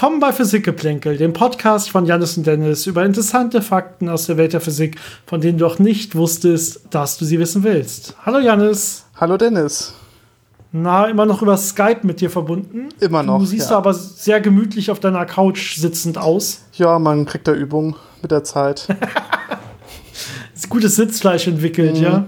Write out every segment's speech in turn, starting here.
Willkommen bei Physikgeplänkel, dem Podcast von Janis und Dennis über interessante Fakten aus der Welt der Physik, von denen du auch nicht wusstest, dass du sie wissen willst. Hallo Janis. Hallo Dennis. Na, immer noch über Skype mit dir verbunden. Immer noch. Du siehst ja. aber sehr gemütlich auf deiner Couch sitzend aus. Ja, man kriegt da Übung mit der Zeit. Gutes Sitzfleisch entwickelt, mhm. ja.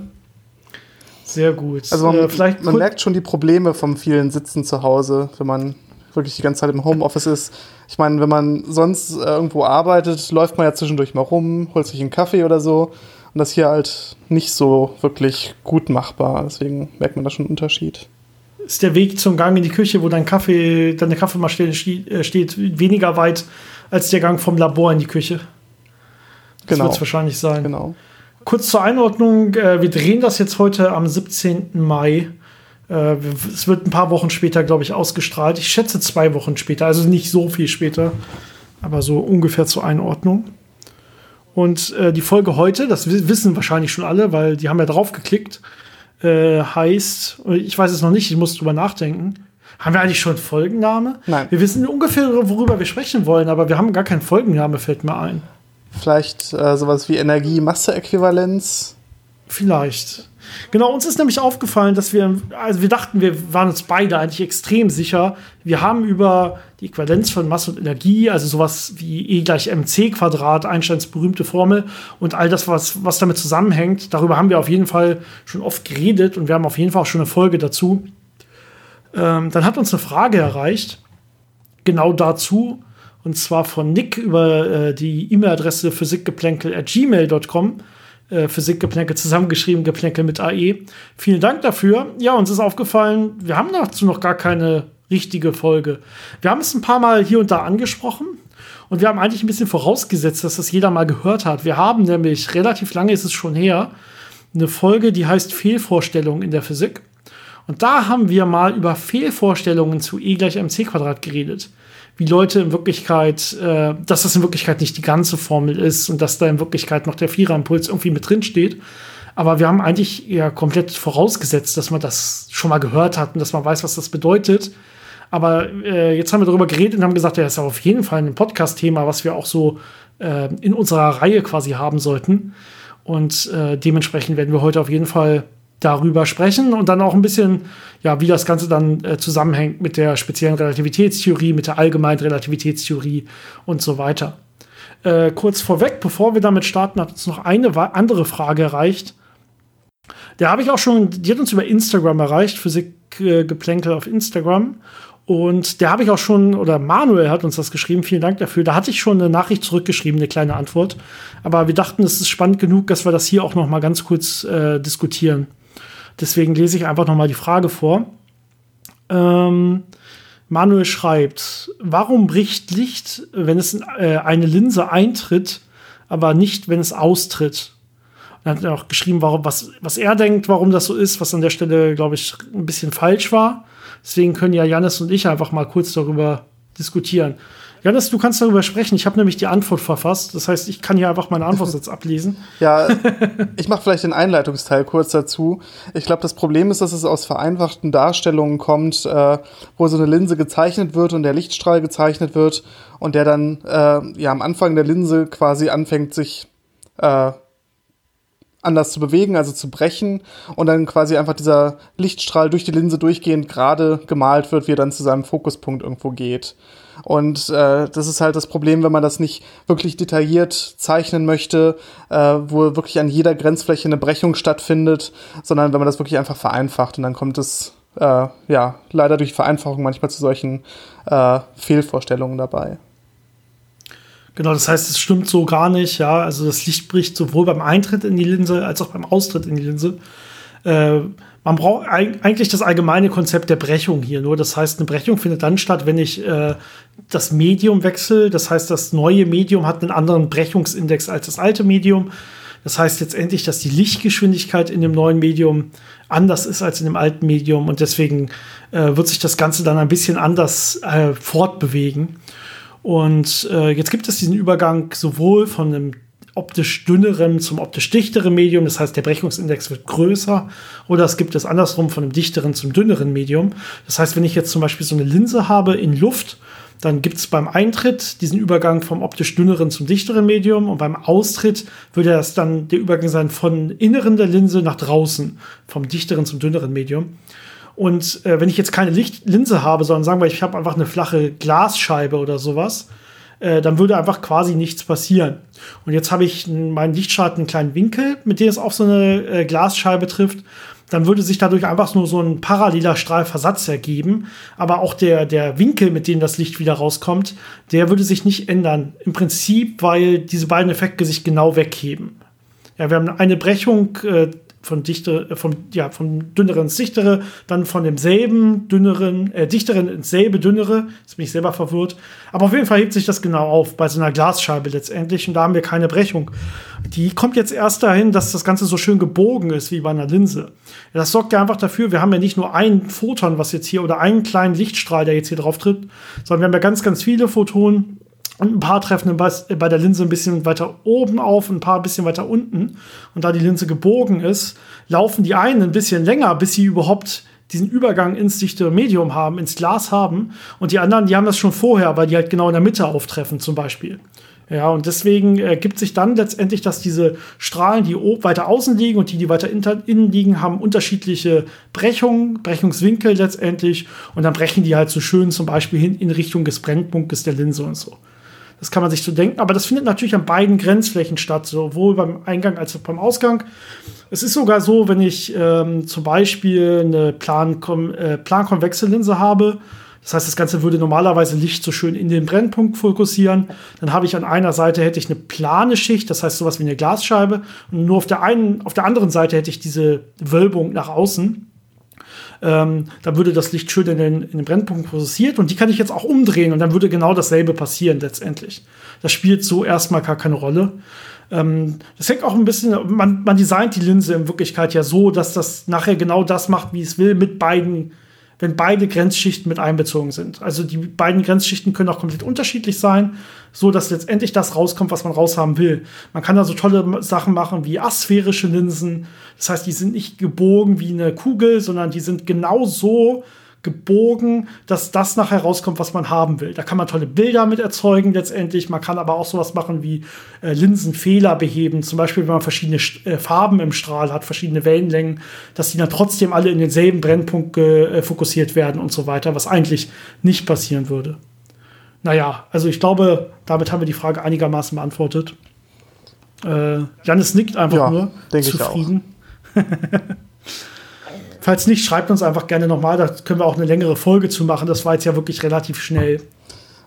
Sehr gut. Also man, äh, man merkt schon die Probleme vom vielen Sitzen zu Hause, wenn man wirklich die ganze Zeit im Homeoffice ist. Ich meine, wenn man sonst äh, irgendwo arbeitet, läuft man ja zwischendurch mal rum, holt sich einen Kaffee oder so. Und das hier halt nicht so wirklich gut machbar. Deswegen merkt man da schon einen Unterschied. Ist der Weg zum Gang in die Küche, wo dein Kaffee, deine Kaffeemaschine äh, steht, weniger weit als der Gang vom Labor in die Küche? Das genau. wird es wahrscheinlich sein. Genau. Kurz zur Einordnung: äh, Wir drehen das jetzt heute am 17. Mai. Äh, es wird ein paar Wochen später, glaube ich, ausgestrahlt. Ich schätze zwei Wochen später, also nicht so viel später, aber so ungefähr zur Einordnung. Und äh, die Folge heute, das wissen wahrscheinlich schon alle, weil die haben ja drauf geklickt, äh, heißt, ich weiß es noch nicht, ich muss drüber nachdenken. Haben wir eigentlich schon einen Folgenname? Nein. Wir wissen ungefähr, worüber wir sprechen wollen, aber wir haben gar keinen Folgenname, fällt mir ein. Vielleicht äh, sowas wie Energie-Masse-Äquivalenz? Vielleicht. Genau, uns ist nämlich aufgefallen, dass wir, also wir dachten, wir waren uns beide eigentlich extrem sicher. Wir haben über die Äquivalenz von Masse und Energie, also sowas wie E gleich mc Quadrat, Einsteins berühmte Formel und all das, was, was damit zusammenhängt, darüber haben wir auf jeden Fall schon oft geredet und wir haben auf jeden Fall auch schon eine Folge dazu. Ähm, dann hat uns eine Frage erreicht, genau dazu, und zwar von Nick über äh, die E-Mail-Adresse physikgeplänkel.gmail.com äh, Physikgeplänkel zusammengeschrieben, Geplänkel mit AE. Vielen Dank dafür. Ja, uns ist aufgefallen, wir haben dazu noch gar keine richtige Folge. Wir haben es ein paar Mal hier und da angesprochen und wir haben eigentlich ein bisschen vorausgesetzt, dass das jeder mal gehört hat. Wir haben nämlich, relativ lange ist es schon her, eine Folge, die heißt Fehlvorstellungen in der Physik. Und da haben wir mal über Fehlvorstellungen zu E gleich mc Quadrat geredet wie Leute in Wirklichkeit, äh, dass das in Wirklichkeit nicht die ganze Formel ist und dass da in Wirklichkeit noch der Viererimpuls irgendwie mit drin steht. Aber wir haben eigentlich ja komplett vorausgesetzt, dass man das schon mal gehört hat und dass man weiß, was das bedeutet. Aber äh, jetzt haben wir darüber geredet und haben gesagt, ja, das ist auf jeden Fall ein Podcast-Thema, was wir auch so äh, in unserer Reihe quasi haben sollten. Und äh, dementsprechend werden wir heute auf jeden Fall darüber sprechen und dann auch ein bisschen, ja, wie das Ganze dann äh, zusammenhängt mit der speziellen Relativitätstheorie, mit der allgemeinen Relativitätstheorie und so weiter. Äh, kurz vorweg, bevor wir damit starten, hat uns noch eine andere Frage erreicht. Der habe ich auch schon, die hat uns über Instagram erreicht, Physikgeplänkel äh, auf Instagram. Und der habe ich auch schon, oder Manuel hat uns das geschrieben, vielen Dank dafür. Da hatte ich schon eine Nachricht zurückgeschrieben, eine kleine Antwort. Aber wir dachten, es ist spannend genug, dass wir das hier auch noch mal ganz kurz äh, diskutieren. Deswegen lese ich einfach noch mal die Frage vor. Ähm, Manuel schreibt, warum bricht Licht, wenn es in äh, eine Linse eintritt, aber nicht, wenn es austritt? Und dann hat er auch geschrieben, warum, was, was er denkt, warum das so ist, was an der Stelle, glaube ich, ein bisschen falsch war. Deswegen können ja Janis und ich einfach mal kurz darüber diskutieren. Janis, du kannst darüber sprechen. Ich habe nämlich die Antwort verfasst. Das heißt, ich kann hier einfach meinen Antwort jetzt ablesen. ja, ich mache vielleicht den Einleitungsteil kurz dazu. Ich glaube, das Problem ist, dass es aus vereinfachten Darstellungen kommt, äh, wo so eine Linse gezeichnet wird und der Lichtstrahl gezeichnet wird und der dann äh, ja am Anfang der Linse quasi anfängt, sich äh, anders zu bewegen, also zu brechen und dann quasi einfach dieser Lichtstrahl durch die Linse durchgehend gerade gemalt wird, wie er dann zu seinem Fokuspunkt irgendwo geht. Und äh, das ist halt das Problem, wenn man das nicht wirklich detailliert zeichnen möchte, äh, wo wirklich an jeder Grenzfläche eine Brechung stattfindet, sondern wenn man das wirklich einfach vereinfacht und dann kommt es äh, ja leider durch Vereinfachung manchmal zu solchen äh, Fehlvorstellungen dabei. Genau, das heißt, es stimmt so gar nicht, ja. Also das Licht bricht sowohl beim Eintritt in die Linse als auch beim Austritt in die Linse. Äh, man braucht eigentlich das allgemeine Konzept der Brechung hier nur. Das heißt, eine Brechung findet dann statt, wenn ich äh, das Medium wechsle. Das heißt, das neue Medium hat einen anderen Brechungsindex als das alte Medium. Das heißt letztendlich, dass die Lichtgeschwindigkeit in dem neuen Medium anders ist als in dem alten Medium und deswegen äh, wird sich das Ganze dann ein bisschen anders äh, fortbewegen. Und äh, jetzt gibt es diesen Übergang sowohl von einem optisch dünnerem zum optisch dichteren Medium, das heißt, der Brechungsindex wird größer, oder es gibt es andersrum von einem dichteren zum dünneren Medium. Das heißt, wenn ich jetzt zum Beispiel so eine Linse habe in Luft, Dann gibt es beim Eintritt diesen Übergang vom optisch dünneren zum dichteren Medium und beim Austritt würde das dann der Übergang sein von inneren der Linse nach draußen, vom dichteren zum dünneren Medium. Und äh, wenn ich jetzt keine Licht Linse habe, sondern sagen wir, ich habe einfach eine flache Glasscheibe oder sowas, äh, dann würde einfach quasi nichts passieren. Und jetzt habe ich meinen Lichtstrahl einen kleinen Winkel, mit dem es auf so eine äh, Glasscheibe trifft dann würde sich dadurch einfach nur so ein paralleler Strahlversatz ergeben. Aber auch der, der Winkel, mit dem das Licht wieder rauskommt, der würde sich nicht ändern. Im Prinzip, weil diese beiden Effekte sich genau wegheben. Ja, wir haben eine Brechung äh, von dichter, äh, von, ja, von dünneren ins dichtere, dann von demselben dünneren, äh, dichteren ins selbe dünnere. Jetzt bin ich selber verwirrt. Aber auf jeden Fall hebt sich das genau auf bei so einer Glasscheibe letztendlich und da haben wir keine Brechung. Die kommt jetzt erst dahin, dass das Ganze so schön gebogen ist wie bei einer Linse. Das sorgt ja einfach dafür, wir haben ja nicht nur ein Photon, was jetzt hier oder einen kleinen Lichtstrahl, der jetzt hier drauf tritt, sondern wir haben ja ganz, ganz viele Photonen und ein paar treffen bei der Linse ein bisschen weiter oben auf, ein paar ein bisschen weiter unten. Und da die Linse gebogen ist, laufen die einen ein bisschen länger, bis sie überhaupt diesen Übergang ins dichte Medium haben, ins Glas haben. Und die anderen, die haben das schon vorher, weil die halt genau in der Mitte auftreffen, zum Beispiel. Ja, und deswegen ergibt sich dann letztendlich, dass diese Strahlen, die weiter außen liegen und die, die weiter innen liegen, haben unterschiedliche Brechungen, Brechungswinkel letztendlich. Und dann brechen die halt so schön zum Beispiel hin in Richtung des Brennpunktes der Linse und so. Das kann man sich so denken. Aber das findet natürlich an beiden Grenzflächen statt, sowohl beim Eingang als auch beim Ausgang. Es ist sogar so, wenn ich ähm, zum Beispiel eine Plan äh, plankonvexe Linse habe, das heißt, das Ganze würde normalerweise Licht so schön in den Brennpunkt fokussieren. Dann habe ich an einer Seite hätte ich eine plane Schicht, das heißt sowas wie eine Glasscheibe. Und nur auf der einen, auf der anderen Seite hätte ich diese Wölbung nach außen ähm, dann würde das Licht schön in den, in den Brennpunkt fokussiert und die kann ich jetzt auch umdrehen und dann würde genau dasselbe passieren letztendlich. Das spielt so erstmal gar keine Rolle. Ähm, das hängt auch ein bisschen, man, man designt die Linse in Wirklichkeit ja so, dass das nachher genau das macht, wie es will, mit beiden wenn beide Grenzschichten mit einbezogen sind. Also die beiden Grenzschichten können auch komplett unterschiedlich sein, so dass letztendlich das rauskommt, was man raushaben will. Man kann da so tolle Sachen machen wie asphärische Linsen. Das heißt, die sind nicht gebogen wie eine Kugel, sondern die sind genau so gebogen, dass das nachher rauskommt, was man haben will. Da kann man tolle Bilder mit erzeugen letztendlich. Man kann aber auch sowas machen wie äh, Linsenfehler beheben. Zum Beispiel, wenn man verschiedene äh, Farben im Strahl hat, verschiedene Wellenlängen, dass die dann trotzdem alle in denselben Brennpunkt äh, fokussiert werden und so weiter, was eigentlich nicht passieren würde. Naja, also ich glaube, damit haben wir die Frage einigermaßen beantwortet. Äh, Janis nickt einfach ja, nur. Zufrieden. Falls nicht, schreibt uns einfach gerne nochmal. Da können wir auch eine längere Folge zu machen. Das war jetzt ja wirklich relativ schnell.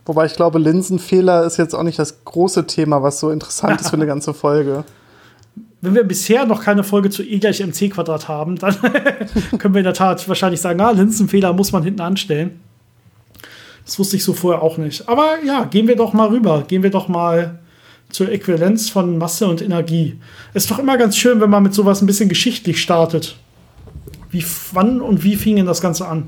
Wobei ich glaube, Linsenfehler ist jetzt auch nicht das große Thema, was so interessant ist für eine ganze Folge. Wenn wir bisher noch keine Folge zu E gleich mc Quadrat haben, dann können wir in der Tat wahrscheinlich sagen, ah, Linsenfehler muss man hinten anstellen. Das wusste ich so vorher auch nicht. Aber ja, gehen wir doch mal rüber. Gehen wir doch mal zur Äquivalenz von Masse und Energie. Ist doch immer ganz schön, wenn man mit sowas ein bisschen geschichtlich startet. Wie, wann und wie fing denn das Ganze an?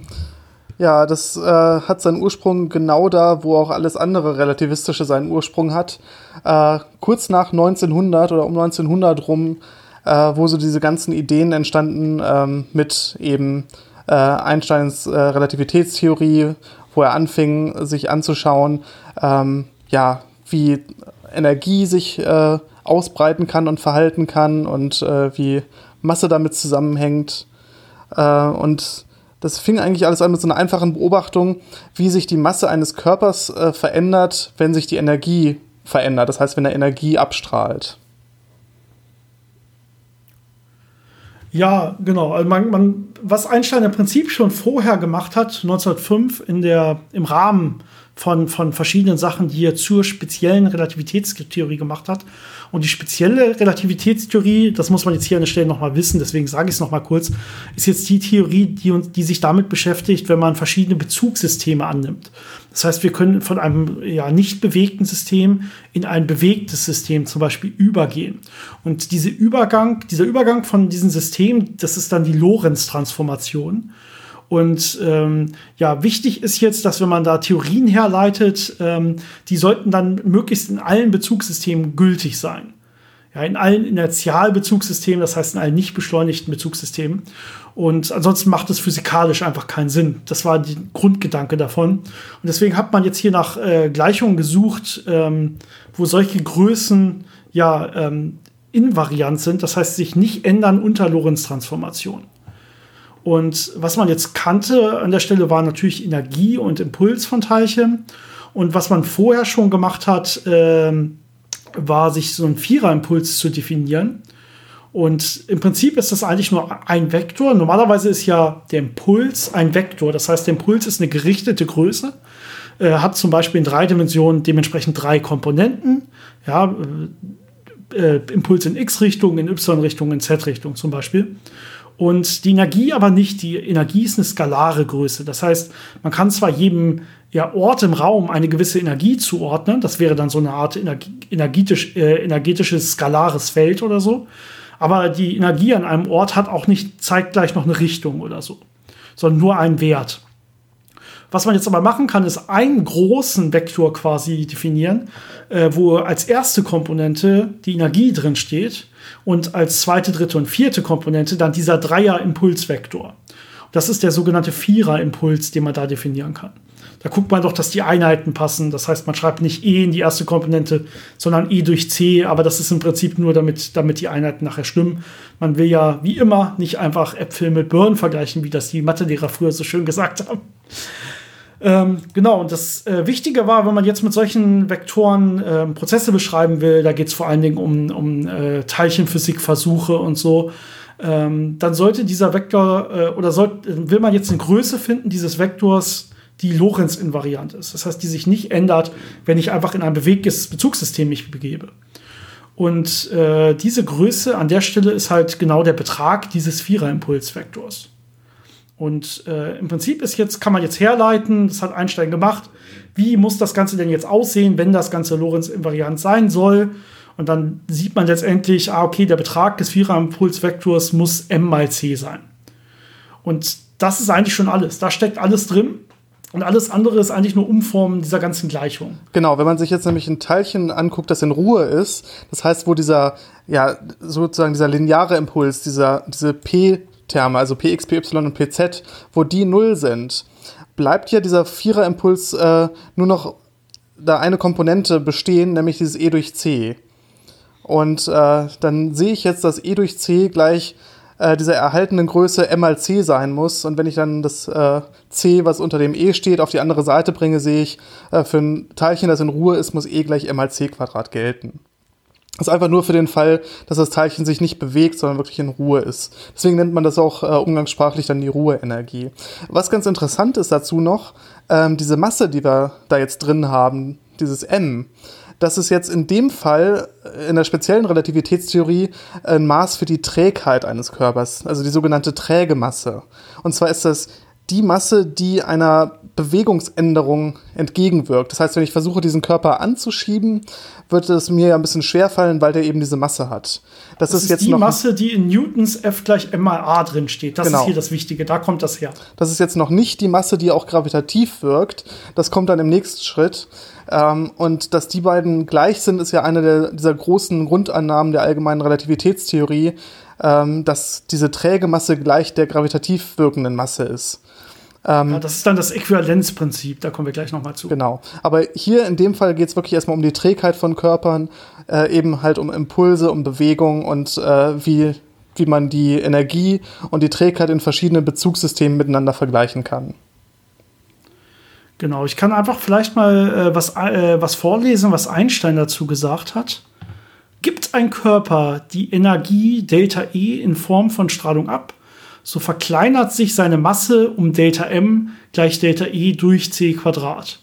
Ja, das äh, hat seinen Ursprung genau da, wo auch alles andere Relativistische seinen Ursprung hat. Äh, kurz nach 1900 oder um 1900 rum, äh, wo so diese ganzen Ideen entstanden ähm, mit eben äh, Einsteins äh, Relativitätstheorie, wo er anfing, sich anzuschauen, ähm, ja, wie Energie sich äh, ausbreiten kann und verhalten kann und wie Masse damit zusammenhängt. Äh, und das fing eigentlich alles an mit so einer einfachen Beobachtung, wie sich die Masse eines Körpers äh, verändert, wenn sich die Energie verändert. Das heißt, wenn er Energie abstrahlt. Ja, genau. Also man, man, was Einstein im Prinzip schon vorher gemacht hat, 1905, in der, im Rahmen von, von verschiedenen Sachen, die er zur speziellen Relativitätstheorie gemacht hat, und die spezielle Relativitätstheorie, das muss man jetzt hier an der Stelle nochmal wissen, deswegen sage ich es nochmal kurz, ist jetzt die Theorie, die, uns, die sich damit beschäftigt, wenn man verschiedene Bezugssysteme annimmt. Das heißt, wir können von einem ja, nicht bewegten System in ein bewegtes System zum Beispiel übergehen. Und diese Übergang, dieser Übergang von diesem System, das ist dann die Lorentz-Transformation. Und ähm, ja, wichtig ist jetzt, dass wenn man da Theorien herleitet, ähm, die sollten dann möglichst in allen Bezugssystemen gültig sein. ja, in allen Inertialbezugssystemen, das heißt in allen nicht beschleunigten Bezugssystemen. Und ansonsten macht es physikalisch einfach keinen Sinn. Das war der Grundgedanke davon. Und deswegen hat man jetzt hier nach äh, Gleichungen gesucht, ähm, wo solche Größen ja ähm, invariant sind, das heißt sich nicht ändern unter Lorentz-Transformation. Und was man jetzt kannte an der Stelle war natürlich Energie und Impuls von Teilchen. Und was man vorher schon gemacht hat, ähm, war sich so einen Viererimpuls zu definieren. Und im Prinzip ist das eigentlich nur ein Vektor. Normalerweise ist ja der Impuls ein Vektor. Das heißt, der Impuls ist eine gerichtete Größe, äh, hat zum Beispiel in drei Dimensionen dementsprechend drei Komponenten. Ja, äh, äh Impuls in x-Richtung, in y-Richtung, in z-Richtung zum Beispiel. Und die Energie aber nicht. Die Energie ist eine skalare Größe. Das heißt, man kann zwar jedem ja, Ort im Raum eine gewisse Energie zuordnen. Das wäre dann so eine Art energetisch, äh, energetisches skalares Feld oder so. Aber die Energie an einem Ort hat auch nicht zeitgleich noch eine Richtung oder so, sondern nur einen Wert. Was man jetzt aber machen kann, ist einen großen Vektor quasi definieren, äh, wo als erste Komponente die Energie drin steht und als zweite, dritte und vierte Komponente dann dieser Dreier-Impulsvektor. Das ist der sogenannte Vierer-Impuls, den man da definieren kann. Da guckt man doch, dass die Einheiten passen. Das heißt, man schreibt nicht E in die erste Komponente, sondern E durch C. Aber das ist im Prinzip nur, damit, damit die Einheiten nachher stimmen. Man will ja wie immer nicht einfach Äpfel mit Birnen vergleichen, wie das die Mathelehrer früher so schön gesagt haben. Ähm, genau, und das äh, Wichtige war, wenn man jetzt mit solchen Vektoren äh, Prozesse beschreiben will, da geht es vor allen Dingen um, um äh, Teilchenphysikversuche und so, ähm, dann sollte dieser Vektor äh, oder soll, will man jetzt eine Größe finden dieses Vektors, die Lorentz-invariant ist. Das heißt, die sich nicht ändert, wenn ich einfach in ein bewegtes Bezugssystem mich begebe. Und äh, diese Größe an der Stelle ist halt genau der Betrag dieses Vierer-Impulsvektors. Und äh, im Prinzip ist jetzt, kann man jetzt herleiten, das hat Einstein gemacht, wie muss das Ganze denn jetzt aussehen, wenn das Ganze Lorentz-invariant sein soll. Und dann sieht man letztendlich, ah, okay, der Betrag des Vierer-Impulsvektors muss m mal c sein. Und das ist eigentlich schon alles. Da steckt alles drin. Und alles andere ist eigentlich nur Umformen dieser ganzen Gleichung. Genau, wenn man sich jetzt nämlich ein Teilchen anguckt, das in Ruhe ist, das heißt, wo dieser, ja, sozusagen dieser lineare Impuls, dieser, diese P-Terme, also Px, Py und Pz, wo die null sind, bleibt ja dieser Vierer-Impuls äh, nur noch da eine Komponente bestehen, nämlich dieses E durch C. Und äh, dann sehe ich jetzt, dass E durch C gleich äh, dieser erhaltenen Größe m mal c sein muss. Und wenn ich dann das äh, c, was unter dem e steht, auf die andere Seite bringe, sehe ich, äh, für ein Teilchen, das in Ruhe ist, muss e gleich m mal c Quadrat gelten. Das ist einfach nur für den Fall, dass das Teilchen sich nicht bewegt, sondern wirklich in Ruhe ist. Deswegen nennt man das auch äh, umgangssprachlich dann die Ruheenergie. Was ganz interessant ist dazu noch, ähm, diese Masse, die wir da jetzt drin haben, dieses m, das ist jetzt in dem Fall äh, in der speziellen Relativitätstheorie ein Maß für die Trägheit eines Körpers, also die sogenannte träge Masse. Und zwar ist das die Masse, die einer Bewegungsänderung entgegenwirkt. Das heißt, wenn ich versuche, diesen Körper anzuschieben, wird es mir ja ein bisschen schwerfallen, weil der eben diese Masse hat. Das, das ist, ist jetzt die noch Masse, die in Newtons F gleich m mal a drin steht. Das genau. ist hier das Wichtige. Da kommt das her. Das ist jetzt noch nicht die Masse, die auch gravitativ wirkt. Das kommt dann im nächsten Schritt. Ähm, und dass die beiden gleich sind, ist ja eine der, dieser großen Grundannahmen der allgemeinen Relativitätstheorie, ähm, dass diese träge Masse gleich der gravitativ wirkenden Masse ist. Ähm, ja, das ist dann das Äquivalenzprinzip, da kommen wir gleich nochmal zu. Genau. Aber hier in dem Fall geht es wirklich erstmal um die Trägheit von Körpern, äh, eben halt um Impulse, um Bewegung und äh, wie, wie man die Energie und die Trägheit in verschiedenen Bezugssystemen miteinander vergleichen kann. Genau, ich kann einfach vielleicht mal äh, was, äh, was vorlesen, was Einstein dazu gesagt hat. Gibt ein Körper die Energie Delta E in Form von Strahlung ab, so verkleinert sich seine Masse um Delta M gleich Delta E durch C Quadrat.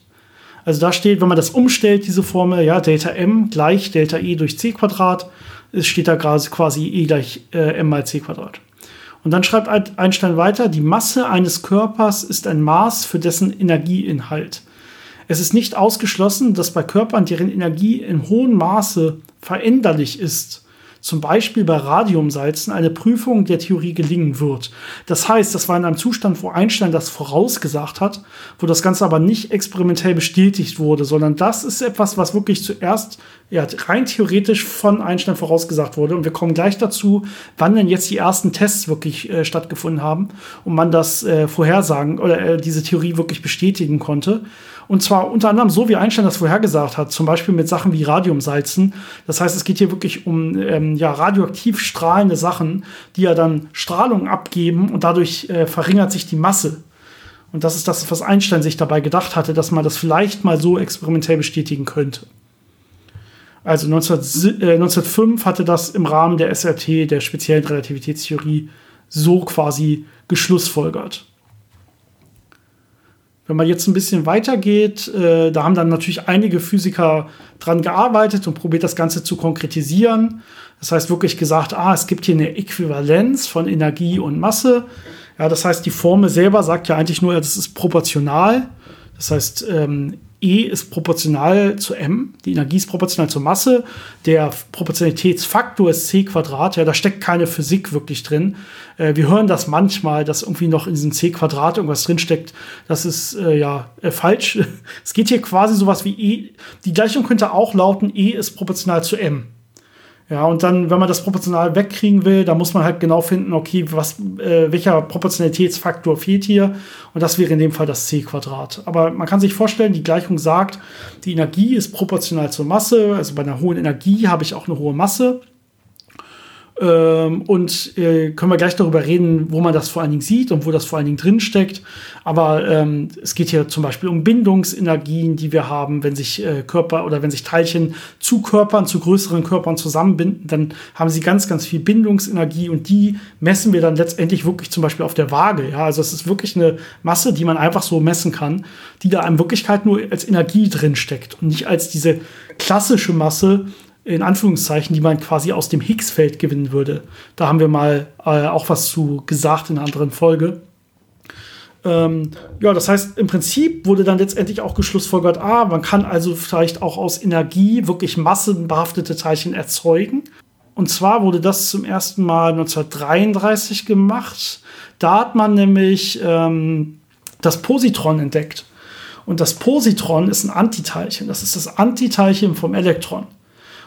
Also da steht, wenn man das umstellt, diese Formel, ja, Delta M gleich Delta E durch C Quadrat, es steht da quasi E gleich äh, M mal C Quadrat. Und dann schreibt Einstein weiter, die Masse eines Körpers ist ein Maß für dessen Energieinhalt. Es ist nicht ausgeschlossen, dass bei Körpern, deren Energie in hohem Maße veränderlich ist, zum Beispiel bei Radiumsalzen, eine Prüfung der Theorie gelingen wird. Das heißt, das war in einem Zustand, wo Einstein das vorausgesagt hat, wo das Ganze aber nicht experimentell bestätigt wurde, sondern das ist etwas, was wirklich zuerst ja, rein theoretisch von Einstein vorausgesagt wurde. Und wir kommen gleich dazu, wann denn jetzt die ersten Tests wirklich äh, stattgefunden haben und man das äh, vorhersagen oder äh, diese Theorie wirklich bestätigen konnte. Und zwar unter anderem so, wie Einstein das vorhergesagt hat, zum Beispiel mit Sachen wie Radiumsalzen. Das heißt, es geht hier wirklich um ähm, ja, radioaktiv strahlende Sachen, die ja dann Strahlung abgeben und dadurch äh, verringert sich die Masse. Und das ist das, was Einstein sich dabei gedacht hatte, dass man das vielleicht mal so experimentell bestätigen könnte. Also 19, äh, 1905 hatte das im Rahmen der SRT, der speziellen Relativitätstheorie, so quasi geschlussfolgert. Wenn man jetzt ein bisschen weitergeht, äh, da haben dann natürlich einige Physiker dran gearbeitet und probiert das Ganze zu konkretisieren. Das heißt wirklich gesagt, ah, es gibt hier eine Äquivalenz von Energie und Masse. Ja, das heißt, die Formel selber sagt ja eigentlich nur, das ist proportional. Das heißt, ähm, E ist proportional zu M, die Energie ist proportional zur Masse, der Proportionalitätsfaktor ist c Quadrat, ja, da steckt keine Physik wirklich drin. Äh, wir hören das manchmal, dass irgendwie noch in diesem c Quadrat irgendwas drinsteckt. Das ist äh, ja äh, falsch. es geht hier quasi sowas wie E. Die Gleichung könnte auch lauten, E ist proportional zu M. Ja, und dann, wenn man das proportional wegkriegen will, dann muss man halt genau finden, okay, was, äh, welcher Proportionalitätsfaktor fehlt hier. Und das wäre in dem Fall das c-Quadrat. Aber man kann sich vorstellen, die Gleichung sagt, die Energie ist proportional zur Masse. Also bei einer hohen Energie habe ich auch eine hohe Masse. Ähm, und äh, können wir gleich darüber reden, wo man das vor allen Dingen sieht und wo das vor allen Dingen drin steckt. Aber ähm, es geht hier zum Beispiel um Bindungsenergien, die wir haben, wenn sich äh, Körper oder wenn sich Teilchen zu Körpern, zu größeren Körpern zusammenbinden, dann haben sie ganz, ganz viel Bindungsenergie und die messen wir dann letztendlich wirklich zum Beispiel auf der Waage. Ja, also es ist wirklich eine Masse, die man einfach so messen kann, die da in Wirklichkeit nur als Energie drin steckt und nicht als diese klassische Masse, in Anführungszeichen, die man quasi aus dem Higgs-Feld gewinnen würde. Da haben wir mal äh, auch was zu gesagt in einer anderen Folge. Ähm, ja, das heißt, im Prinzip wurde dann letztendlich auch geschlussfolgert, ah, man kann also vielleicht auch aus Energie wirklich massenbehaftete Teilchen erzeugen. Und zwar wurde das zum ersten Mal 1933 gemacht. Da hat man nämlich ähm, das Positron entdeckt. Und das Positron ist ein Antiteilchen. Das ist das Antiteilchen vom Elektron.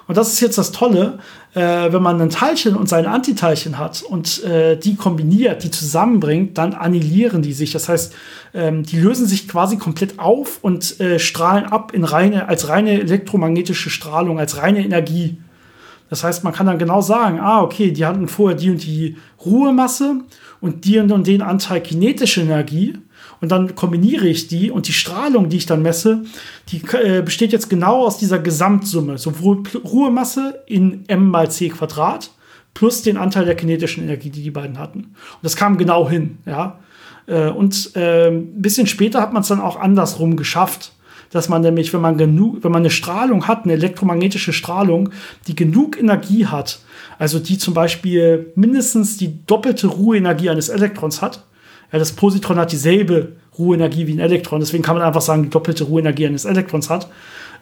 Und das ist jetzt das Tolle, äh, wenn man ein Teilchen und seine Antiteilchen hat und äh, die kombiniert, die zusammenbringt, dann annihilieren die sich. Das heißt, ähm, die lösen sich quasi komplett auf und äh, strahlen ab in reine, als reine elektromagnetische Strahlung, als reine Energie. Das heißt, man kann dann genau sagen, ah, okay, die hatten vorher die und die Ruhemasse und die und den Anteil kinetische Energie und dann kombiniere ich die und die Strahlung, die ich dann messe, die äh, besteht jetzt genau aus dieser Gesamtsumme, sowohl Ruhemasse in m mal c Quadrat plus den Anteil der kinetischen Energie, die die beiden hatten. Und das kam genau hin, ja. Äh, und äh, ein bisschen später hat man es dann auch andersrum geschafft, dass man nämlich, wenn man genug, wenn man eine Strahlung hat, eine elektromagnetische Strahlung, die genug Energie hat, also die zum Beispiel mindestens die doppelte Ruheenergie eines Elektrons hat, das Positron hat dieselbe Ruheenergie wie ein Elektron, deswegen kann man einfach sagen, die doppelte Ruheenergie eines Elektrons hat.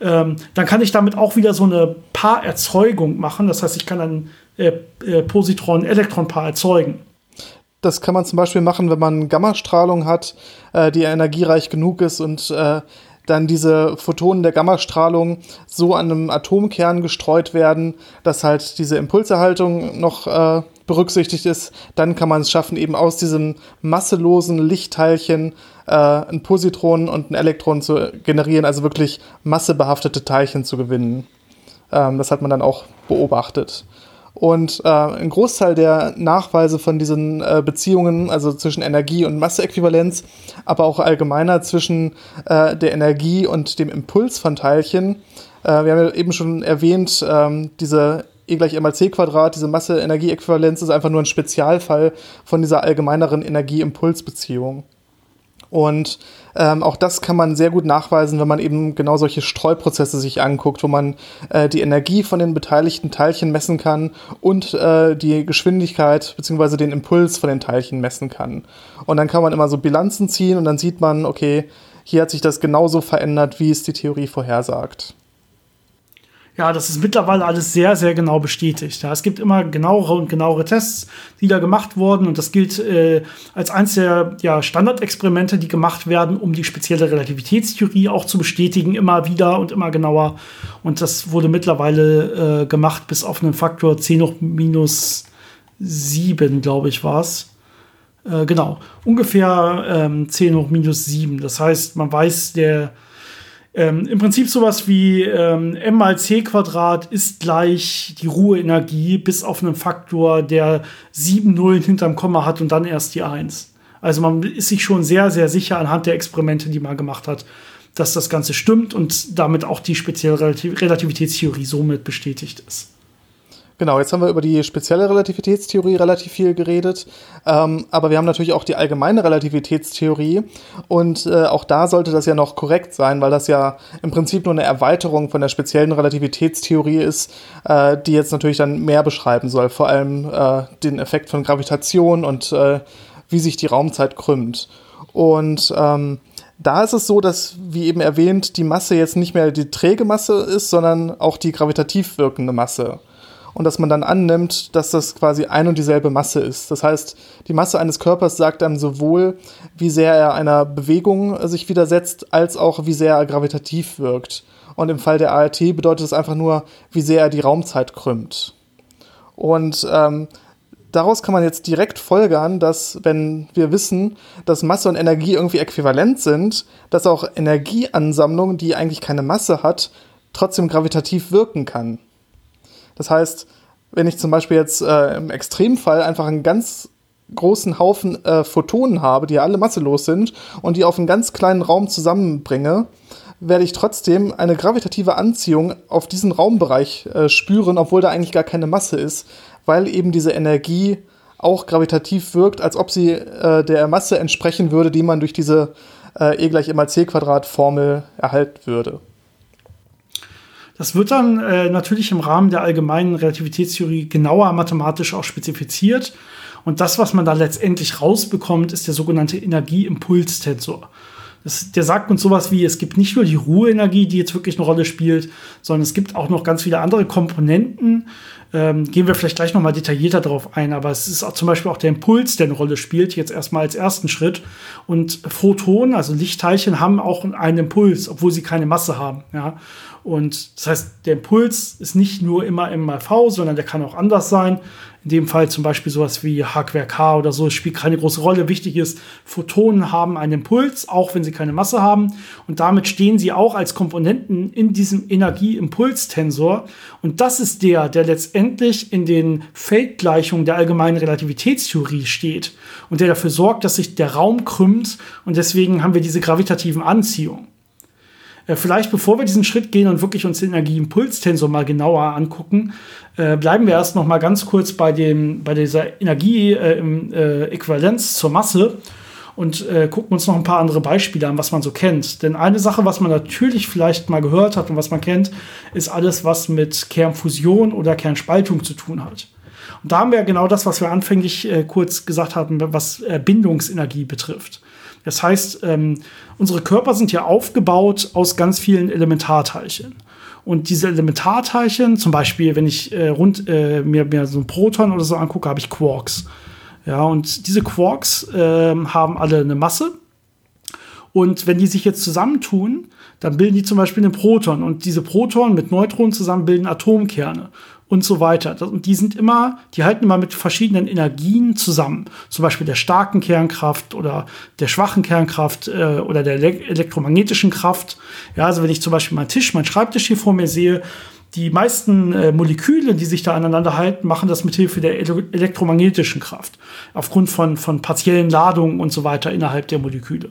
Ähm, dann kann ich damit auch wieder so eine Paarerzeugung machen. Das heißt, ich kann ein äh, äh, Positron-Elektron-Paar erzeugen. Das kann man zum Beispiel machen, wenn man Gammastrahlung hat, äh, die energiereich genug ist und äh, dann diese Photonen der Gammastrahlung so an einem Atomkern gestreut werden, dass halt diese Impulserhaltung noch äh, berücksichtigt ist, dann kann man es schaffen, eben aus diesem masselosen Lichtteilchen äh, ein Positron und ein Elektron zu generieren, also wirklich massebehaftete Teilchen zu gewinnen. Ähm, das hat man dann auch beobachtet. Und äh, ein Großteil der Nachweise von diesen äh, Beziehungen, also zwischen Energie- und Masseäquivalenz, aber auch allgemeiner zwischen äh, der Energie und dem Impuls von Teilchen, äh, wir haben ja eben schon erwähnt, ähm, diese E gleich mal c Quadrat, diese Masse-Energie-Äquivalenz ist einfach nur ein Spezialfall von dieser allgemeineren Energie-Impuls-Beziehung. Und ähm, auch das kann man sehr gut nachweisen, wenn man eben genau solche Streuprozesse sich anguckt, wo man äh, die Energie von den beteiligten Teilchen messen kann und äh, die Geschwindigkeit bzw. den Impuls von den Teilchen messen kann. Und dann kann man immer so Bilanzen ziehen und dann sieht man, okay, hier hat sich das genauso verändert, wie es die Theorie vorhersagt. Ja, das ist mittlerweile alles sehr, sehr genau bestätigt. Ja, es gibt immer genauere und genauere Tests, die da gemacht wurden. Und das gilt äh, als eines der ja, Standardexperimente, die gemacht werden, um die spezielle Relativitätstheorie auch zu bestätigen, immer wieder und immer genauer. Und das wurde mittlerweile äh, gemacht bis auf einen Faktor 10 hoch minus 7, glaube ich, war es. Äh, genau, ungefähr ähm, 10 hoch minus 7. Das heißt, man weiß, der ähm, Im Prinzip sowas wie ähm, m mal c Quadrat ist gleich die Ruheenergie bis auf einen Faktor, der sieben Nullen hinterm Komma hat und dann erst die 1. Also man ist sich schon sehr, sehr sicher anhand der Experimente, die man gemacht hat, dass das Ganze stimmt und damit auch die spezielle Relativitätstheorie somit bestätigt ist. Genau, jetzt haben wir über die spezielle Relativitätstheorie relativ viel geredet, ähm, aber wir haben natürlich auch die allgemeine Relativitätstheorie und äh, auch da sollte das ja noch korrekt sein, weil das ja im Prinzip nur eine Erweiterung von der speziellen Relativitätstheorie ist, äh, die jetzt natürlich dann mehr beschreiben soll, vor allem äh, den Effekt von Gravitation und äh, wie sich die Raumzeit krümmt. Und ähm, da ist es so, dass, wie eben erwähnt, die Masse jetzt nicht mehr die träge Masse ist, sondern auch die gravitativ wirkende Masse und dass man dann annimmt, dass das quasi ein und dieselbe Masse ist. Das heißt, die Masse eines Körpers sagt dann sowohl, wie sehr er einer Bewegung sich widersetzt, als auch, wie sehr er gravitativ wirkt. Und im Fall der ART bedeutet es einfach nur, wie sehr er die Raumzeit krümmt. Und ähm, daraus kann man jetzt direkt folgern, dass wenn wir wissen, dass Masse und Energie irgendwie äquivalent sind, dass auch Energieansammlung, die eigentlich keine Masse hat, trotzdem gravitativ wirken kann. Das heißt, wenn ich zum Beispiel jetzt äh, im Extremfall einfach einen ganz großen Haufen äh, Photonen habe, die alle masselos sind und die auf einen ganz kleinen Raum zusammenbringe, werde ich trotzdem eine gravitative Anziehung auf diesen Raumbereich äh, spüren, obwohl da eigentlich gar keine Masse ist, weil eben diese Energie auch gravitativ wirkt, als ob sie äh, der Masse entsprechen würde, die man durch diese äh, E gleich m c Quadrat Formel erhalten würde. Das wird dann äh, natürlich im Rahmen der allgemeinen Relativitätstheorie genauer mathematisch auch spezifiziert. Und das, was man da letztendlich rausbekommt, ist der sogenannte Energieimpulstensor. Das, der sagt uns sowas wie, es gibt nicht nur die Ruheenergie, die jetzt wirklich eine Rolle spielt, sondern es gibt auch noch ganz viele andere Komponenten. Ähm, gehen wir vielleicht gleich noch mal detaillierter darauf ein, aber es ist auch zum Beispiel auch der Impuls, der eine Rolle spielt, jetzt erstmal als ersten Schritt. Und Photonen, also Lichtteilchen, haben auch einen Impuls, obwohl sie keine Masse haben. Ja? Und das heißt, der Impuls ist nicht nur immer M mal V, sondern der kann auch anders sein. In dem Fall zum Beispiel sowas wie H quer K oder so, es spielt keine große Rolle. Wichtig ist, Photonen haben einen Impuls, auch wenn sie keine Masse haben. Und damit stehen sie auch als Komponenten in diesem Energieimpulstensor. Und das ist der, der letztendlich in den Feldgleichungen der allgemeinen Relativitätstheorie steht und der dafür sorgt, dass sich der Raum krümmt. Und deswegen haben wir diese gravitativen Anziehungen. Äh, vielleicht bevor wir diesen Schritt gehen und wirklich uns den Energieimpulstensor mal genauer angucken, äh, bleiben wir erst noch mal ganz kurz bei, dem, bei dieser Energieäquivalenz äh, zur Masse und äh, gucken uns noch ein paar andere Beispiele an, was man so kennt. Denn eine Sache, was man natürlich vielleicht mal gehört hat und was man kennt, ist alles, was mit Kernfusion oder Kernspaltung zu tun hat. Und da haben wir genau das, was wir anfänglich äh, kurz gesagt hatten, was äh, Bindungsenergie betrifft. Das heißt, ähm, unsere Körper sind ja aufgebaut aus ganz vielen Elementarteilchen. Und diese Elementarteilchen, zum Beispiel, wenn ich äh, rund äh, mir, mir so ein Proton oder so angucke, habe ich Quarks. Ja, und diese Quarks äh, haben alle eine Masse. Und wenn die sich jetzt zusammentun, dann bilden die zum Beispiel einen Proton. Und diese Protonen mit Neutronen zusammen bilden Atomkerne und so weiter. Und die sind immer, die halten immer mit verschiedenen Energien zusammen. Zum Beispiel der starken Kernkraft oder der schwachen Kernkraft äh, oder der elektromagnetischen Kraft. Ja, also wenn ich zum Beispiel meinen Tisch, meinen Schreibtisch hier vor mir sehe, die meisten äh, Moleküle, die sich da aneinander halten, machen das mit Hilfe der elektromagnetischen Kraft. Aufgrund von, von partiellen Ladungen und so weiter innerhalb der Moleküle.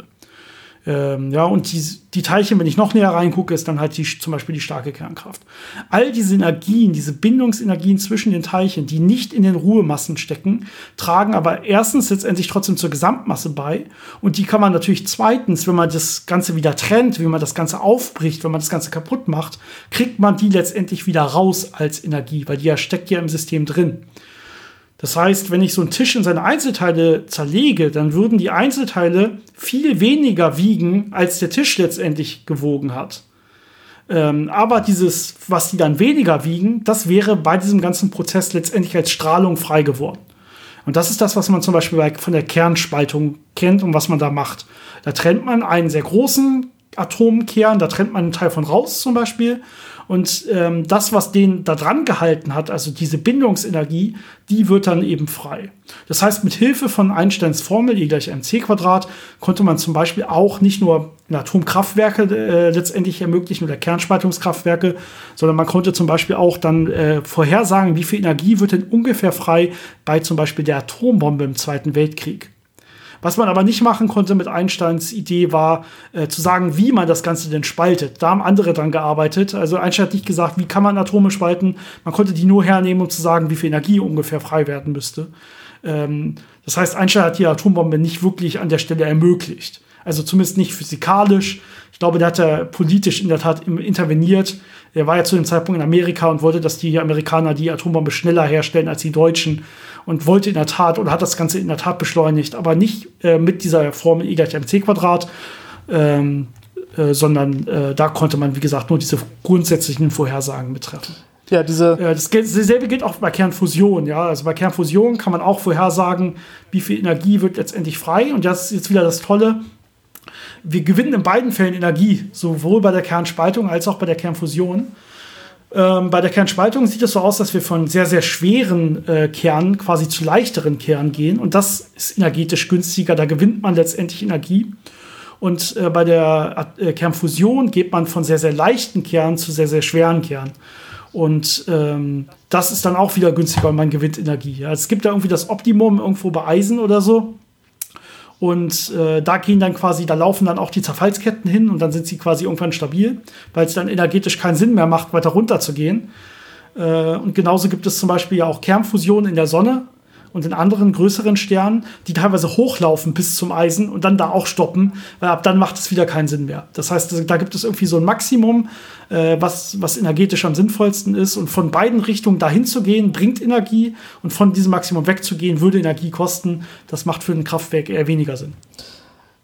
Ähm, ja, und die, die Teilchen, wenn ich noch näher reingucke, ist dann halt die, zum Beispiel die starke Kernkraft. All diese Energien, diese Bindungsenergien zwischen den Teilchen, die nicht in den Ruhemassen stecken, tragen aber erstens letztendlich trotzdem zur Gesamtmasse bei. Und die kann man natürlich zweitens, wenn man das Ganze wieder trennt, wenn man das Ganze aufbricht, wenn man das Ganze kaputt macht, kriegt man die letztendlich wieder raus als Energie, weil die ja steckt ja im System drin. Das heißt, wenn ich so einen Tisch in seine Einzelteile zerlege, dann würden die Einzelteile viel weniger wiegen, als der Tisch letztendlich gewogen hat. Ähm, aber dieses, was die dann weniger wiegen, das wäre bei diesem ganzen Prozess letztendlich als Strahlung frei geworden. Und das ist das, was man zum Beispiel bei, von der Kernspaltung kennt und was man da macht. Da trennt man einen sehr großen Atomkern, da trennt man einen Teil von raus zum Beispiel und ähm, das, was den da dran gehalten hat, also diese Bindungsenergie, die wird dann eben frei. Das heißt, mit Hilfe von Einsteins Formel E gleich mc Quadrat konnte man zum Beispiel auch nicht nur Atomkraftwerke äh, letztendlich ermöglichen oder Kernspaltungskraftwerke, sondern man konnte zum Beispiel auch dann äh, vorhersagen, wie viel Energie wird denn ungefähr frei bei zum Beispiel der Atombombe im Zweiten Weltkrieg. Was man aber nicht machen konnte mit Einsteins Idee war, äh, zu sagen, wie man das Ganze denn spaltet. Da haben andere dran gearbeitet. Also Einstein hat nicht gesagt, wie kann man Atome spalten. Man konnte die nur hernehmen, um zu sagen, wie viel Energie ungefähr frei werden müsste. Ähm, das heißt, Einstein hat die Atombombe nicht wirklich an der Stelle ermöglicht. Also zumindest nicht physikalisch. Ich glaube, der hat ja politisch in der Tat interveniert. Er war ja zu dem Zeitpunkt in Amerika und wollte, dass die Amerikaner die Atombombe schneller herstellen als die Deutschen und wollte in der Tat oder hat das Ganze in der Tat beschleunigt, aber nicht äh, mit dieser Formel E gleich mc Quadrat, ähm, äh, sondern äh, da konnte man, wie gesagt, nur diese grundsätzlichen Vorhersagen betreffen. Ja, diese. Äh, das, dasselbe gilt auch bei Kernfusion, ja. Also bei Kernfusion kann man auch vorhersagen, wie viel Energie wird letztendlich frei. Und das ist jetzt wieder das Tolle. Wir gewinnen in beiden Fällen Energie, sowohl bei der Kernspaltung als auch bei der Kernfusion. Ähm, bei der Kernspaltung sieht es so aus, dass wir von sehr, sehr schweren äh, Kernen quasi zu leichteren Kernen gehen. Und das ist energetisch günstiger. Da gewinnt man letztendlich Energie. Und äh, bei der äh, Kernfusion geht man von sehr, sehr leichten Kernen zu sehr, sehr schweren Kernen. Und ähm, das ist dann auch wieder günstiger und man gewinnt Energie. Ja. Es gibt da irgendwie das Optimum irgendwo bei Eisen oder so. Und äh, da gehen dann quasi, da laufen dann auch die Zerfallsketten hin und dann sind sie quasi irgendwann stabil, weil es dann energetisch keinen Sinn mehr macht, weiter runter zu gehen. Äh, und genauso gibt es zum Beispiel ja auch Kernfusion in der Sonne und in anderen größeren Sternen, die teilweise hochlaufen bis zum Eisen und dann da auch stoppen, weil ab dann macht es wieder keinen Sinn mehr. Das heißt, da gibt es irgendwie so ein Maximum, äh, was, was energetisch am sinnvollsten ist. Und von beiden Richtungen dahin zu gehen, bringt Energie und von diesem Maximum wegzugehen, würde Energie kosten. Das macht für ein Kraftwerk eher weniger Sinn.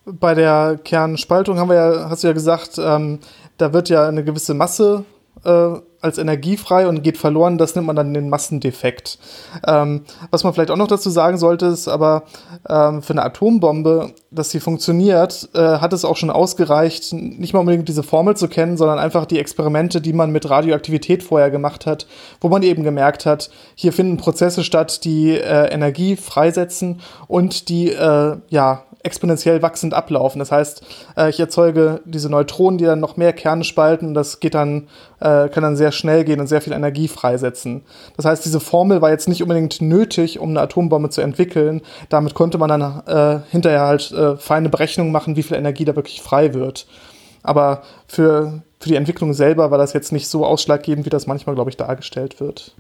Bei der Kernspaltung haben wir ja, hast du ja gesagt, ähm, da wird ja eine gewisse Masse äh, als energiefrei und geht verloren. Das nennt man dann den Massendefekt. Ähm, was man vielleicht auch noch dazu sagen sollte, ist aber ähm, für eine Atombombe, dass sie funktioniert, äh, hat es auch schon ausgereicht, nicht mal unbedingt diese Formel zu kennen, sondern einfach die Experimente, die man mit Radioaktivität vorher gemacht hat, wo man eben gemerkt hat, hier finden Prozesse statt, die äh, Energie freisetzen und die äh, ja exponentiell wachsend ablaufen. Das heißt, äh, ich erzeuge diese Neutronen, die dann noch mehr Kerne spalten. Das geht dann, äh, kann dann sehr schnell gehen und sehr viel Energie freisetzen. Das heißt, diese Formel war jetzt nicht unbedingt nötig, um eine Atombombe zu entwickeln. Damit konnte man dann äh, hinterher halt äh, feine Berechnungen machen, wie viel Energie da wirklich frei wird. Aber für, für die Entwicklung selber war das jetzt nicht so ausschlaggebend, wie das manchmal, glaube ich, dargestellt wird.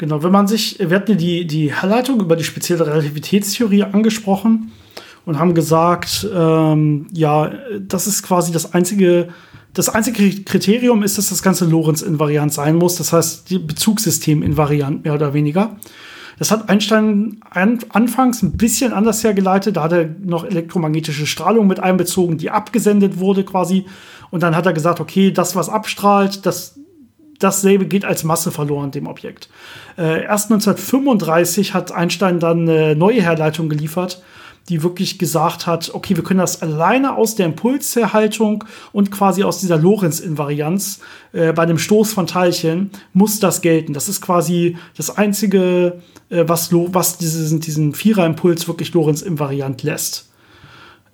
Genau, wenn man sich, wir hatten die, die Herleitung über die spezielle Relativitätstheorie angesprochen und haben gesagt, ähm, ja, das ist quasi das einzige, das einzige Kriterium ist, dass das ganze Lorenz invariant sein muss. Das heißt, die Bezugssystem invariant, mehr oder weniger. Das hat Einstein an, anfangs ein bisschen anders hergeleitet. Da hat er noch elektromagnetische Strahlung mit einbezogen, die abgesendet wurde quasi. Und dann hat er gesagt, okay, das, was abstrahlt, das dasselbe geht als Masse verloren dem Objekt. Äh, erst 1935 hat Einstein dann eine neue Herleitung geliefert, die wirklich gesagt hat, okay, wir können das alleine aus der Impulserhaltung und quasi aus dieser Lorentz-Invarianz äh, bei dem Stoß von Teilchen muss das gelten. Das ist quasi das einzige, äh, was, was diesen, diesen Vierer-Impuls wirklich Lorentz-invariant lässt.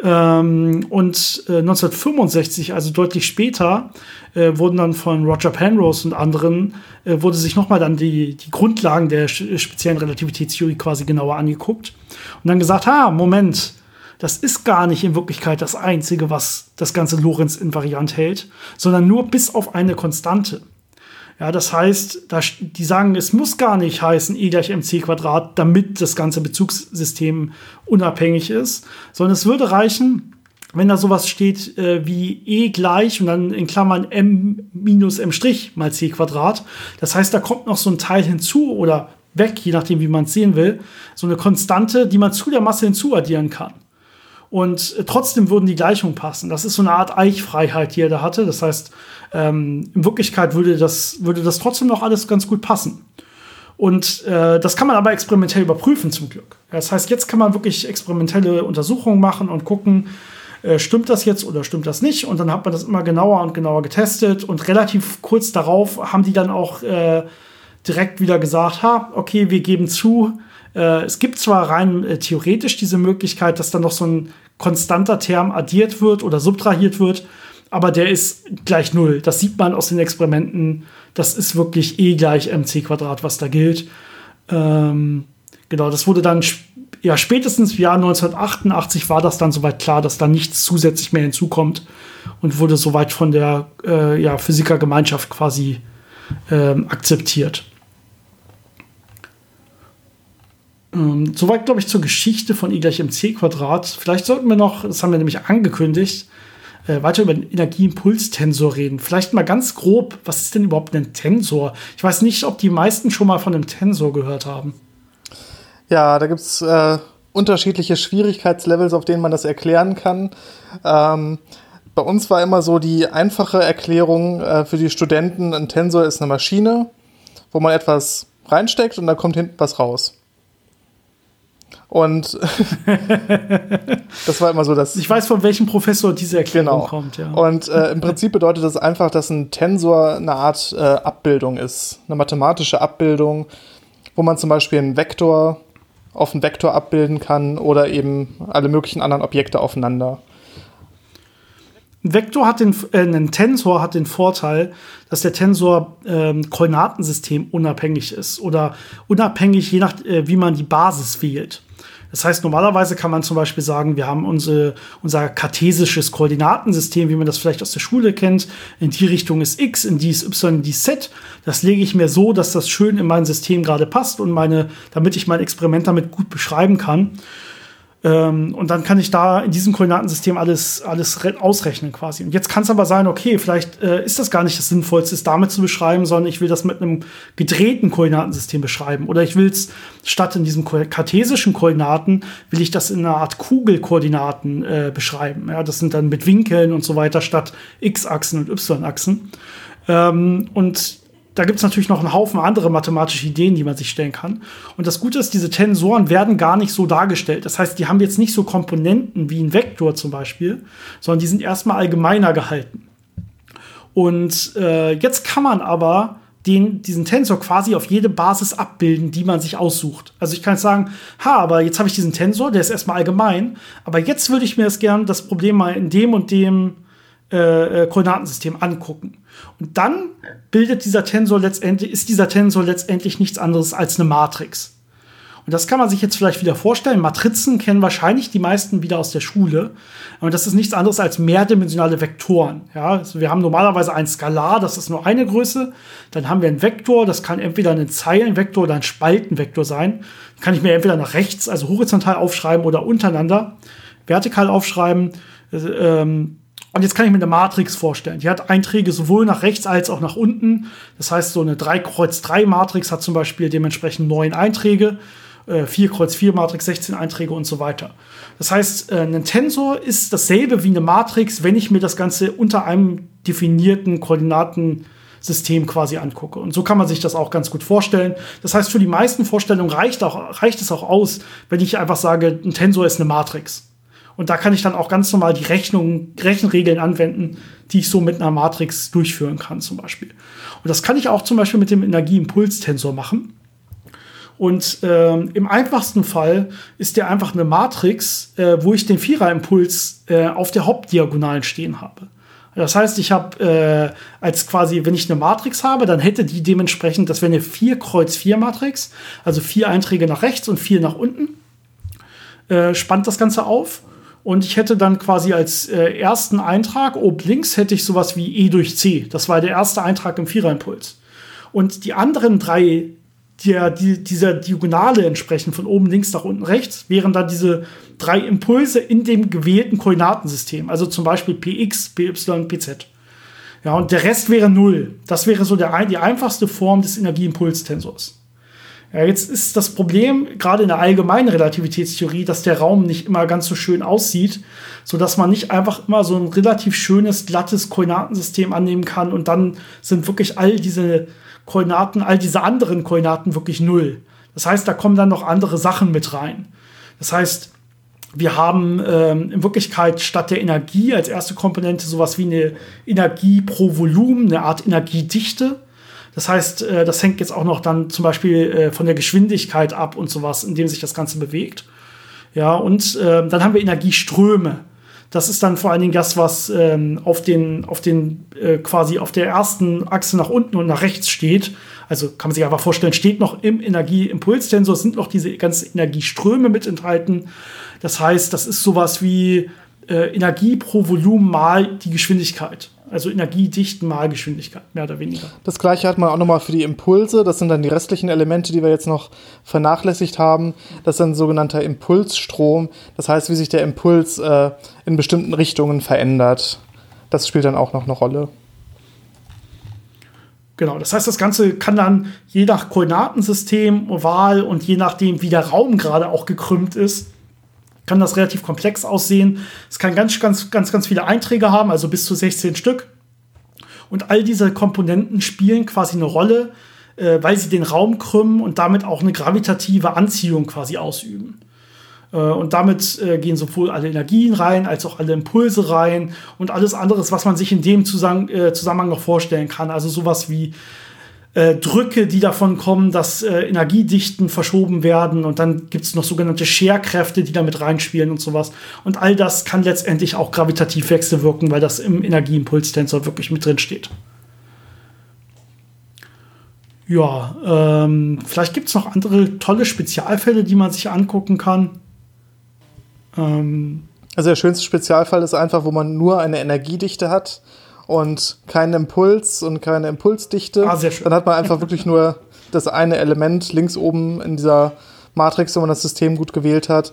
Ähm, und äh, 1965, also deutlich später, äh, wurden dann von Roger Penrose und anderen, äh, wurde sich nochmal dann die, die Grundlagen der speziellen Relativitätstheorie quasi genauer angeguckt und dann gesagt, ha, Moment, das ist gar nicht in Wirklichkeit das Einzige, was das ganze Lorenz invariant hält, sondern nur bis auf eine Konstante. Ja, das heißt, da, die sagen, es muss gar nicht heißen E gleich mc Quadrat, damit das ganze Bezugssystem unabhängig ist, sondern es würde reichen, wenn da sowas steht äh, wie E gleich und dann in Klammern M minus M Strich mal C Quadrat. Das heißt, da kommt noch so ein Teil hinzu oder weg, je nachdem, wie man es sehen will. So eine Konstante, die man zu der Masse hinzuaddieren kann. Und äh, trotzdem würden die Gleichungen passen. Das ist so eine Art Eichfreiheit, die er da hatte. Das heißt, ähm, in Wirklichkeit würde das, würde das trotzdem noch alles ganz gut passen. Und äh, das kann man aber experimentell überprüfen zum Glück. Das heißt, jetzt kann man wirklich experimentelle Untersuchungen machen und gucken, äh, stimmt das jetzt oder stimmt das nicht? Und dann hat man das immer genauer und genauer getestet und relativ kurz darauf haben die dann auch äh, direkt wieder gesagt, ha, okay, wir geben zu, äh, es gibt zwar rein äh, theoretisch diese Möglichkeit, dass dann noch so ein konstanter Term addiert wird oder subtrahiert wird, aber der ist gleich null. Das sieht man aus den Experimenten. Das ist wirklich E gleich mc Quadrat, was da gilt. Ähm, genau, das wurde dann ja spätestens im Jahr 1988 war das dann soweit klar, dass da nichts zusätzlich mehr hinzukommt und wurde soweit von der äh, ja, Physikergemeinschaft quasi ähm, akzeptiert. Ähm, soweit, glaube ich, zur Geschichte von E gleich mc Quadrat. Vielleicht sollten wir noch, das haben wir nämlich angekündigt, äh, weiter über den Energieimpulstensor reden. Vielleicht mal ganz grob, was ist denn überhaupt ein Tensor? Ich weiß nicht, ob die meisten schon mal von einem Tensor gehört haben. Ja, da gibt es äh, unterschiedliche Schwierigkeitslevels, auf denen man das erklären kann. Ähm, bei uns war immer so die einfache Erklärung äh, für die Studenten, ein Tensor ist eine Maschine, wo man etwas reinsteckt und da kommt hinten was raus. Und das war immer so, dass. Ich weiß, von welchem Professor diese Erklärung genau. kommt, ja. Und äh, im Prinzip bedeutet das einfach, dass ein Tensor eine Art äh, Abbildung ist, eine mathematische Abbildung, wo man zum Beispiel einen Vektor auf einen Vektor abbilden kann oder eben alle möglichen anderen Objekte aufeinander. Ein Vektor hat den, äh, ein Tensor hat den Vorteil, dass der Tensor ähm, Koordinatensystem unabhängig ist oder unabhängig, je nach äh, wie man die Basis wählt. Das heißt, normalerweise kann man zum Beispiel sagen, wir haben unsere, unser kartesisches Koordinatensystem, wie man das vielleicht aus der Schule kennt. In die Richtung ist x, in die ist y, in die ist z. Das lege ich mir so, dass das schön in mein System gerade passt und meine, damit ich mein Experiment damit gut beschreiben kann. Ähm, und dann kann ich da in diesem Koordinatensystem alles, alles ausrechnen quasi. Und jetzt kann es aber sein, okay, vielleicht äh, ist das gar nicht das Sinnvollste, es damit zu beschreiben, sondern ich will das mit einem gedrehten Koordinatensystem beschreiben. Oder ich will es statt in diesen kartesischen Koordinaten, will ich das in einer Art Kugelkoordinaten äh, beschreiben. Ja, das sind dann mit Winkeln und so weiter statt x-Achsen und y-Achsen. Ähm, und da gibt es natürlich noch einen Haufen andere mathematische Ideen, die man sich stellen kann. Und das Gute ist, diese Tensoren werden gar nicht so dargestellt. Das heißt, die haben jetzt nicht so Komponenten wie ein Vektor zum Beispiel, sondern die sind erstmal allgemeiner gehalten. Und äh, jetzt kann man aber den, diesen Tensor quasi auf jede Basis abbilden, die man sich aussucht. Also ich kann jetzt sagen, ha, aber jetzt habe ich diesen Tensor, der ist erstmal allgemein, aber jetzt würde ich mir das gern das Problem mal in dem und dem äh, äh, Koordinatensystem angucken. Und dann bildet dieser Tensor letztendlich, ist dieser Tensor letztendlich nichts anderes als eine Matrix. Und das kann man sich jetzt vielleicht wieder vorstellen. Matrizen kennen wahrscheinlich die meisten wieder aus der Schule. Und das ist nichts anderes als mehrdimensionale Vektoren. Ja, also wir haben normalerweise ein Skalar, das ist nur eine Größe. Dann haben wir einen Vektor, das kann entweder ein Zeilenvektor oder ein Spaltenvektor sein. Kann ich mir entweder nach rechts, also horizontal aufschreiben oder untereinander vertikal aufschreiben. Ähm, und jetzt kann ich mir eine Matrix vorstellen. Die hat Einträge sowohl nach rechts als auch nach unten. Das heißt, so eine 3 Kreuz 3 Matrix hat zum Beispiel dementsprechend neun Einträge. 4 äh, Kreuz 4 Matrix 16 Einträge und so weiter. Das heißt, äh, ein Tensor ist dasselbe wie eine Matrix, wenn ich mir das Ganze unter einem definierten Koordinatensystem quasi angucke. Und so kann man sich das auch ganz gut vorstellen. Das heißt, für die meisten Vorstellungen reicht, auch, reicht es auch aus, wenn ich einfach sage, ein Tensor ist eine Matrix. Und da kann ich dann auch ganz normal die Rechnung, Rechenregeln anwenden, die ich so mit einer Matrix durchführen kann, zum Beispiel. Und das kann ich auch zum Beispiel mit dem Energieimpulstensor machen. Und ähm, im einfachsten Fall ist der einfach eine Matrix, äh, wo ich den Viererimpuls äh, auf der Hauptdiagonalen stehen habe. Das heißt, ich habe äh, als quasi, wenn ich eine Matrix habe, dann hätte die dementsprechend, das wäre eine 4 Kreuz 4 Matrix, also vier Einträge nach rechts und vier nach unten. Äh, spannt das Ganze auf. Und ich hätte dann quasi als äh, ersten Eintrag oben links hätte ich sowas wie E durch C. Das war der erste Eintrag im Viererimpuls. Und die anderen drei, der, die, dieser Diagonale entsprechend von oben links nach unten rechts, wären dann diese drei Impulse in dem gewählten Koordinatensystem. Also zum Beispiel Px, Py, Pz. Ja, und der Rest wäre null. Das wäre so der, die einfachste Form des Energieimpulstensors. Ja, jetzt ist das Problem, gerade in der allgemeinen Relativitätstheorie, dass der Raum nicht immer ganz so schön aussieht, sodass man nicht einfach immer so ein relativ schönes, glattes Koordinatensystem annehmen kann und dann sind wirklich all diese Koordinaten, all diese anderen Koordinaten wirklich null. Das heißt, da kommen dann noch andere Sachen mit rein. Das heißt, wir haben ähm, in Wirklichkeit statt der Energie als erste Komponente sowas wie eine Energie pro Volumen, eine Art Energiedichte. Das heißt, äh, das hängt jetzt auch noch dann zum Beispiel äh, von der Geschwindigkeit ab und sowas, in dem sich das Ganze bewegt. Ja, und äh, dann haben wir Energieströme. Das ist dann vor allen Dingen das, was ähm, auf den, auf den äh, quasi auf der ersten Achse nach unten und nach rechts steht. Also kann man sich einfach vorstellen, steht noch im Energieimpulstensor, sind noch diese ganzen Energieströme mit enthalten. Das heißt, das ist sowas wie äh, Energie pro Volumen mal die Geschwindigkeit. Also Energiedichten mal Geschwindigkeit, mehr oder weniger. Das gleiche hat man auch nochmal für die Impulse. Das sind dann die restlichen Elemente, die wir jetzt noch vernachlässigt haben. Das ist ein sogenannter Impulsstrom. Das heißt, wie sich der Impuls äh, in bestimmten Richtungen verändert. Das spielt dann auch noch eine Rolle. Genau, das heißt, das Ganze kann dann je nach Koordinatensystem, Oval und je nachdem, wie der Raum gerade auch gekrümmt ist, kann das relativ komplex aussehen. Es kann ganz, ganz, ganz, ganz viele Einträge haben, also bis zu 16 Stück. Und all diese Komponenten spielen quasi eine Rolle, äh, weil sie den Raum krümmen und damit auch eine gravitative Anziehung quasi ausüben. Äh, und damit äh, gehen sowohl alle Energien rein, als auch alle Impulse rein und alles anderes, was man sich in dem äh, Zusammenhang noch vorstellen kann. Also sowas wie äh, Drücke, die davon kommen, dass äh, Energiedichten verschoben werden und dann gibt es noch sogenannte Scherkräfte, die damit reinspielen und sowas. Und all das kann letztendlich auch gravitativ wechselwirken, weil das im Energieimpulstensor wirklich mit drin steht. Ja, ähm, vielleicht gibt es noch andere tolle Spezialfälle, die man sich angucken kann. Ähm, also der schönste Spezialfall ist einfach, wo man nur eine Energiedichte hat und keinen Impuls und keine Impulsdichte. Ah, sehr schön. Dann hat man einfach wirklich nur das eine Element links oben in dieser Matrix, wo man das System gut gewählt hat.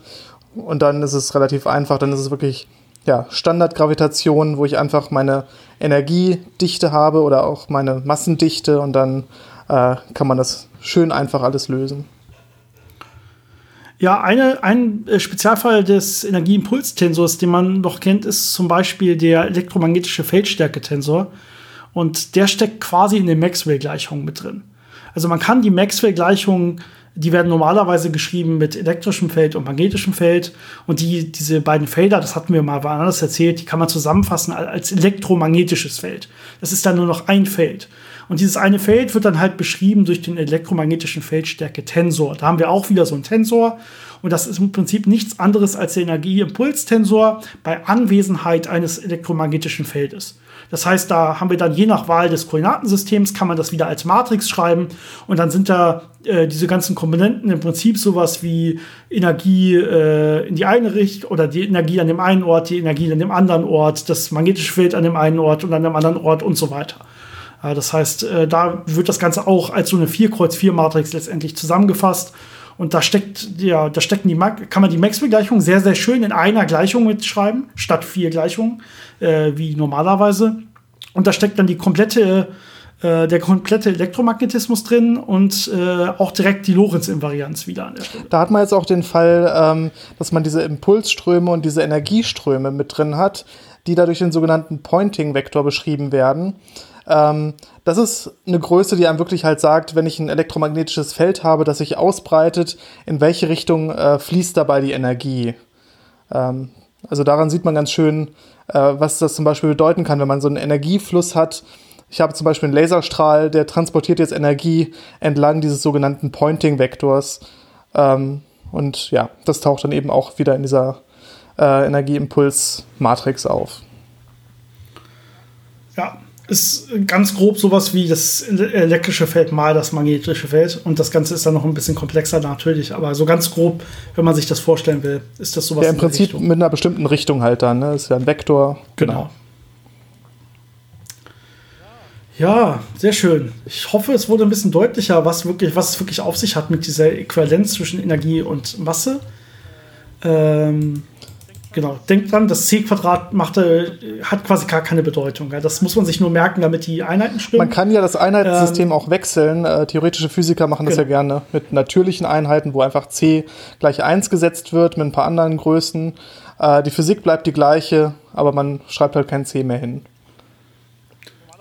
Und dann ist es relativ einfach. Dann ist es wirklich ja, Standardgravitation, wo ich einfach meine Energiedichte habe oder auch meine Massendichte und dann äh, kann man das schön einfach alles lösen. Ja, eine, ein äh, Spezialfall des Energieimpulstensors, den man noch kennt, ist zum Beispiel der elektromagnetische Feldstärke-Tensor. Und der steckt quasi in den Maxwell-Gleichungen mit drin. Also man kann die Maxwell-Gleichungen, die werden normalerweise geschrieben mit elektrischem Feld und magnetischem Feld. Und die, diese beiden Felder, das hatten wir mal woanders erzählt, die kann man zusammenfassen als elektromagnetisches Feld. Das ist dann nur noch ein Feld. Und dieses eine Feld wird dann halt beschrieben durch den elektromagnetischen Feldstärke-Tensor. Da haben wir auch wieder so einen Tensor. Und das ist im Prinzip nichts anderes als der Energieimpulstensor bei Anwesenheit eines elektromagnetischen Feldes. Das heißt, da haben wir dann je nach Wahl des Koordinatensystems, kann man das wieder als Matrix schreiben. Und dann sind da äh, diese ganzen Komponenten im Prinzip sowas wie Energie äh, in die eine Richtung oder die Energie an dem einen Ort, die Energie an dem anderen Ort, das magnetische Feld an dem einen Ort und an dem anderen Ort und so weiter. Das heißt, äh, da wird das Ganze auch als so eine 4-Kreuz-4-Matrix letztendlich zusammengefasst. Und da steckt, ja, da stecken die, kann man die Maxwell-Gleichung sehr, sehr schön in einer Gleichung mitschreiben, statt vier Gleichungen, äh, wie normalerweise. Und da steckt dann die komplette, äh, der komplette Elektromagnetismus drin und äh, auch direkt die Lorentz-Invarianz wieder an der Stelle. Da hat man jetzt auch den Fall, ähm, dass man diese Impulsströme und diese Energieströme mit drin hat, die da durch den sogenannten Pointing-Vektor beschrieben werden. Ähm, das ist eine Größe, die einem wirklich halt sagt, wenn ich ein elektromagnetisches Feld habe, das sich ausbreitet, in welche Richtung äh, fließt dabei die Energie. Ähm, also daran sieht man ganz schön, äh, was das zum Beispiel bedeuten kann, wenn man so einen Energiefluss hat. Ich habe zum Beispiel einen Laserstrahl, der transportiert jetzt Energie entlang dieses sogenannten Pointing-Vektors. Ähm, und ja, das taucht dann eben auch wieder in dieser äh, Energieimpuls-Matrix auf. Ja, ist ganz grob sowas wie das elektrische Feld mal das magnetische Feld. Und das Ganze ist dann noch ein bisschen komplexer natürlich. Aber so ganz grob, wenn man sich das vorstellen will, ist das sowas. Ja, im Prinzip Richtung. mit einer bestimmten Richtung halt dann. Ne? Das ist ja ein Vektor. Genau. genau. Ja, sehr schön. Ich hoffe, es wurde ein bisschen deutlicher, was, wirklich, was es wirklich auf sich hat mit dieser Äquivalenz zwischen Energie und Masse. Ähm, Genau, denkt dran, das C-Quadrat machte, hat quasi gar keine Bedeutung. Das muss man sich nur merken, damit die Einheiten stimmen. Man kann ja das Einheitensystem ähm, auch wechseln. Äh, theoretische Physiker machen das genau. ja gerne mit natürlichen Einheiten, wo einfach C gleich 1 gesetzt wird mit ein paar anderen Größen. Äh, die Physik bleibt die gleiche, aber man schreibt halt kein C mehr hin.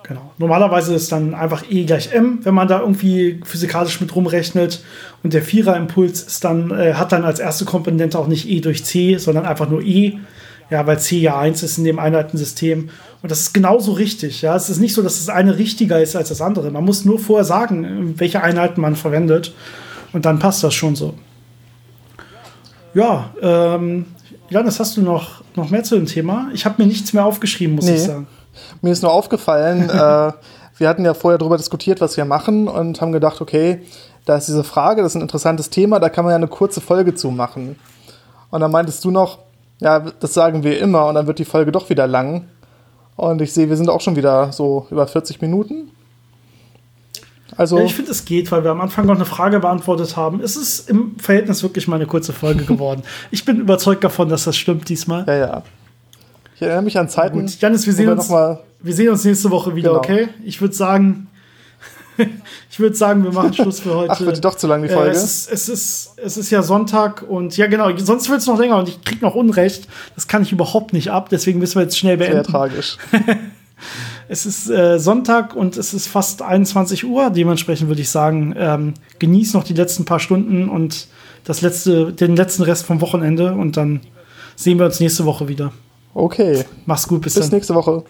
Genau. Normalerweise ist dann einfach E gleich M, wenn man da irgendwie physikalisch mit rumrechnet. Und der Vierer-Impuls ist dann, äh, hat dann als erste Komponente auch nicht E durch C, sondern einfach nur E. Ja, weil C ja 1 ist in dem Einheitensystem. Und das ist genauso richtig. Ja, es ist nicht so, dass das eine richtiger ist als das andere. Man muss nur vorher sagen, welche Einheiten man verwendet. Und dann passt das schon so. Ja, ähm, Janis, hast du noch, noch mehr zu dem Thema? Ich habe mir nichts mehr aufgeschrieben, muss nee. ich sagen. Mir ist nur aufgefallen, äh, wir hatten ja vorher darüber diskutiert, was wir machen und haben gedacht, okay, da ist diese Frage, das ist ein interessantes Thema, da kann man ja eine kurze Folge zu machen. Und dann meintest du noch, ja, das sagen wir immer und dann wird die Folge doch wieder lang. Und ich sehe, wir sind auch schon wieder so über 40 Minuten. Also ja, ich finde, es geht, weil wir am Anfang noch eine Frage beantwortet haben. Es ist im Verhältnis wirklich mal eine kurze Folge geworden. ich bin überzeugt davon, dass das stimmt diesmal. Ja, ja. Ich erinnere mich an Zeiten. Gut, Janis, wir sehen, uns, wir sehen uns nächste Woche wieder, genau. okay? Ich würde sagen, ich würde sagen, wir machen Schluss für heute. Ach, wird doch zu lang die Folge. Äh, es, ist, es, ist, es ist ja Sonntag und ja, genau, sonst wird es noch länger und ich krieg noch Unrecht. Das kann ich überhaupt nicht ab, deswegen müssen wir jetzt schnell beenden. Sehr tragisch. es ist äh, Sonntag und es ist fast 21 Uhr. Dementsprechend würde ich sagen, ähm, genieß noch die letzten paar Stunden und das letzte, den letzten Rest vom Wochenende und dann sehen wir uns nächste Woche wieder. Okay. Mach's gut, bis, bis dann. nächste Woche.